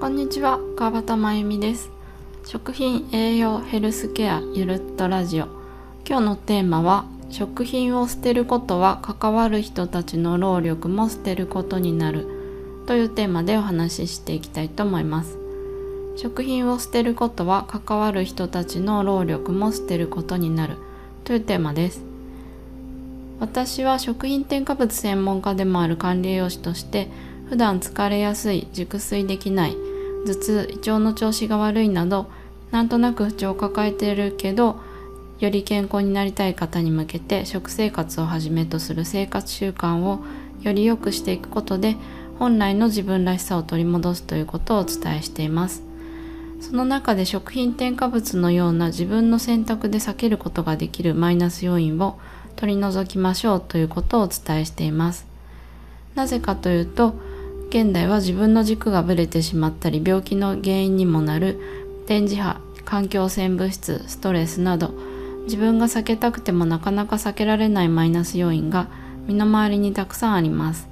こんにちは川端真由美です。食品栄養ヘルスケアゆるっとラジオ。今日のテーマは食品を捨てることは関わる人たちの労力も捨てることになる。というテーマでお話ししていきたいと思います。食品を捨てることは関わる人たちの労力も捨てることになる。というテーマです。私は食品添加物専門家でもある管理栄養士として普段疲れやすい熟睡できない頭痛胃腸の調子が悪いなどなんとなく不調を抱えているけどより健康になりたい方に向けて食生活をはじめとする生活習慣をより良くしていくことで本来の自分らしさを取り戻すということをお伝えしています。その中で食品添加物のような自分の選択で避けることができるマイナス要因を取り除きましょうということをお伝えしています。なぜかというと現代は自分の軸がぶれてしまったり病気の原因にもなる電磁波環境汚染物質ストレスなど自分が避けたくてもなかなか避けられないマイナス要因が身の回りにたくさんあります。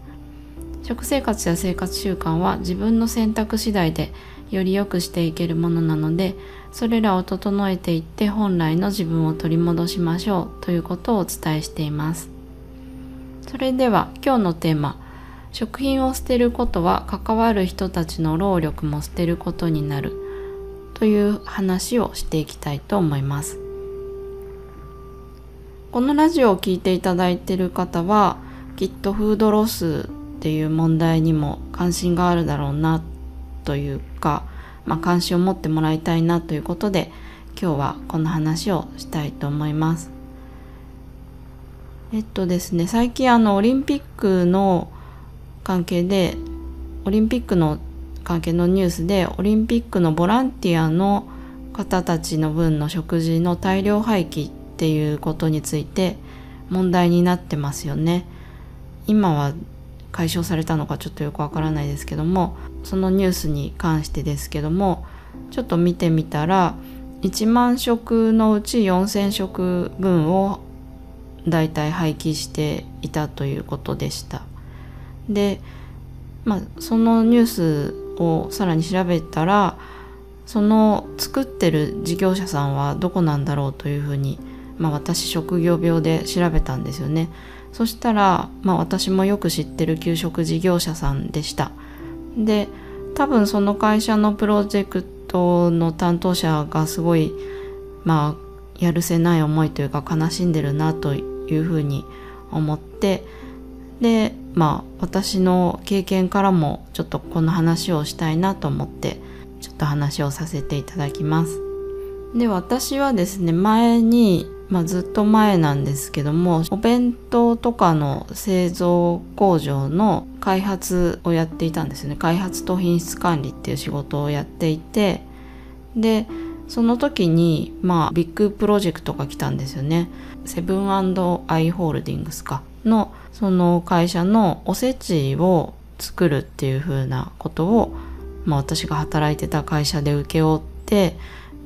食生活や生活習慣は自分の選択次第でより良くしていけるものなのでそれらを整えていって本来の自分を取り戻しましょうということをお伝えしています。それでは今日のテーマ食品を捨てることは関わる人たちの労力も捨てることになるという話をしていきたいと思いますこのラジオを聴いていただいている方はきっとフードロスっていう問題にも関心があるだろうなというか、まあ、関心を持ってもらいたいなということで今日はこの話をしたいと思います。えっとですね最近あのオリンピックの関係でオリンピックの関係のニュースでオリンピックのボランティアの方たちの分の食事の大量廃棄っていうことについて問題になってますよね。今は解消されたのかちょっとよくわからないですけどもそのニュースに関してですけどもちょっと見てみたら1万食のうち4,000食分をだいたい廃棄していたということでした。で、まあ、そのニュースをさらに調べたらその作ってる事業者さんはどこなんだろうというふうに、まあ、私職業病で調べたんですよね。そしたら、まあ、私もよく知ってる給食事業者さんでした。で多分その会社のプロジェクトの担当者がすごいまあやるせない思いというか悲しんでるなというふうに思ってでまあ私の経験からもちょっとこの話をしたいなと思ってちょっと話をさせていただきます。で私はですね前に、まあ、ずっと前なんですけどもお弁当とかの製造工場の開発をやっていたんですよね。開発と品質管理っていう仕事をやっていてでその時にまあビッグプロジェクトが来たんですよね。セブンアイ・ホールディングスか。のその会社のおせちを作るっていう風なことを、まあ、私が働いてた会社で請け負って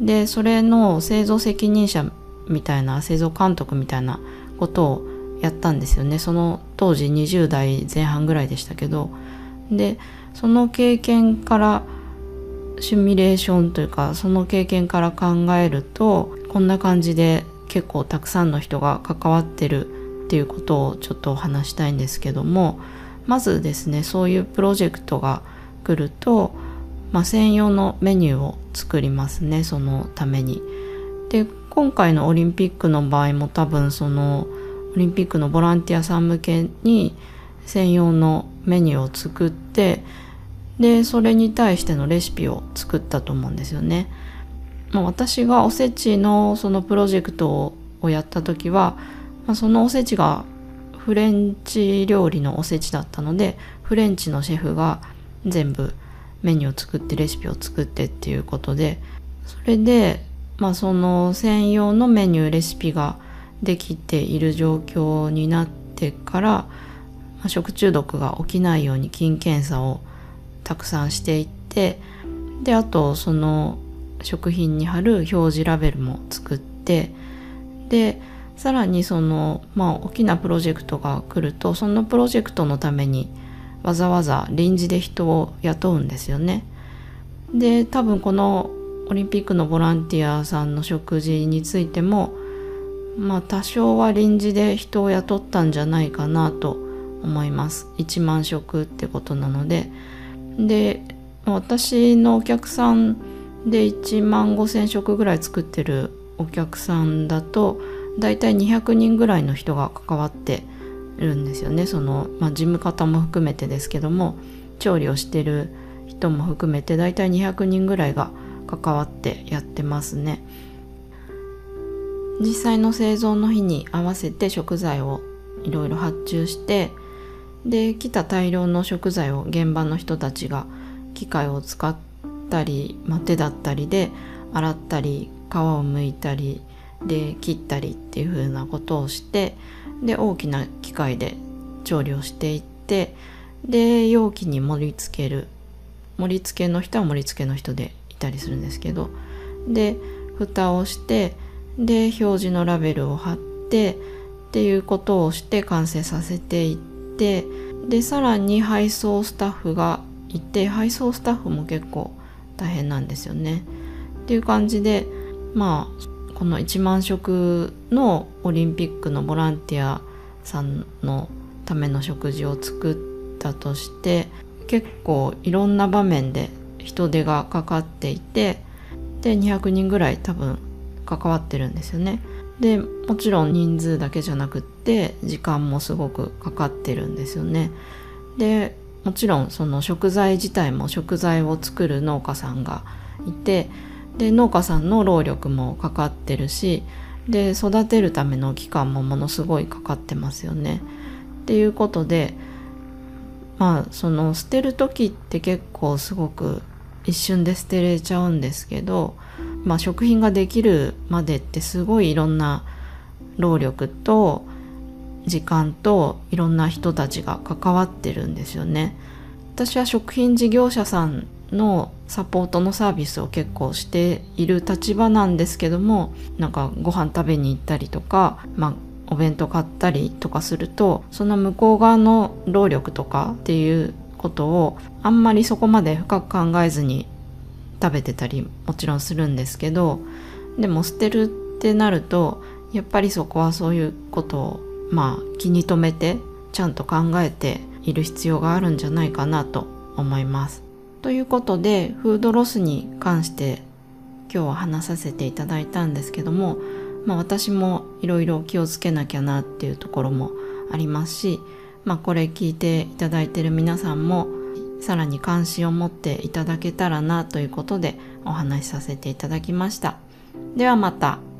でそれの製造責任者みたいな製造監督みたいなことをやったんですよね。その当時20代前半ぐらいでしたけど。でその経験からシミュレーションというかその経験から考えるとこんな感じで結構たくさんの人が関わってるっていうことをちょっとお話したいんですけどもまずですねそういうプロジェクトが来ると、まあ、専用のメニューを作りますねそのために。で今回のオリンピックの場合も多分そのオリンピックのボランティアさん向けに専用のメニューを作ってでそれに対してのレシピを作ったと思うんですよね。まあ、私がおせちのそのプロジェクトをやった時はまあ、そのおせちがフレンチ料理のおせちだったのでフレンチのシェフが全部メニューを作ってレシピを作ってっていうことでそれでまあその専用のメニューレシピができている状況になってから、まあ、食中毒が起きないように菌検査をたくさんしていってであとその食品に貼る表示ラベルも作ってでさらにその、まあ、大きなプロジェクトが来るとそのプロジェクトのためにわざわざ臨時で人を雇うんですよね。で多分このオリンピックのボランティアさんの食事についてもまあ多少は臨時で人を雇ったんじゃないかなと思います1万食ってことなのでで私のお客さんで1万5,000食ぐらい作ってるお客さんだとだいたい200人ぐらいの人が関わってるんですよね。その、まあ、事務方も含めてですけども調理をしてる人も含めてだいたい200人ぐらいが関わってやってますね。実際の製造の日に合わせて食材をいろいろ発注してで来た大量の食材を現場の人たちが機械を使ったり、まあ、手だったりで洗ったり皮を剥いたりで切ったりっていう風なことをしてで大きな機械で調理をしていってで容器に盛り付ける盛り付けの人は盛り付けの人でいたりするんですけどで蓋をしてで表示のラベルを貼ってっていうことをして完成させていってでさらに配送スタッフがいて配送スタッフも結構大変なんですよね。っていう感じでまあこの1万食のオリンピックのボランティアさんのための食事を作ったとして結構いろんな場面で人手がかかっていてで200人ぐらい多分関わってるんですよね。でもちろん人数だけじゃなくって時間もすごくかかってるんですよね。でもちろんその食材自体も食材を作る農家さんがいてで農家さんの労力もかかってるしで育てるための期間もものすごいかかってますよね。っていうことでまあその捨てる時って結構すごく一瞬で捨てれちゃうんですけど、まあ、食品ができるまでってすごいいろんな労力と時間といろんな人たちが関わってるんですよね。私は食品事業者さんのサポートのサービスを結構している立場なんですけどもなんかご飯食べに行ったりとか、まあ、お弁当買ったりとかするとその向こう側の労力とかっていうことをあんまりそこまで深く考えずに食べてたりもちろんするんですけどでも捨てるってなるとやっぱりそこはそういうことをまあ気に留めてちゃんと考えている必要があるんじゃないかなと思います。ということでフードロスに関して今日は話させていただいたんですけども、まあ、私もいろいろ気をつけなきゃなっていうところもありますし、まあ、これ聞いていただいてる皆さんもさらに関心を持っていただけたらなということでお話しさせていただきました。ではまた。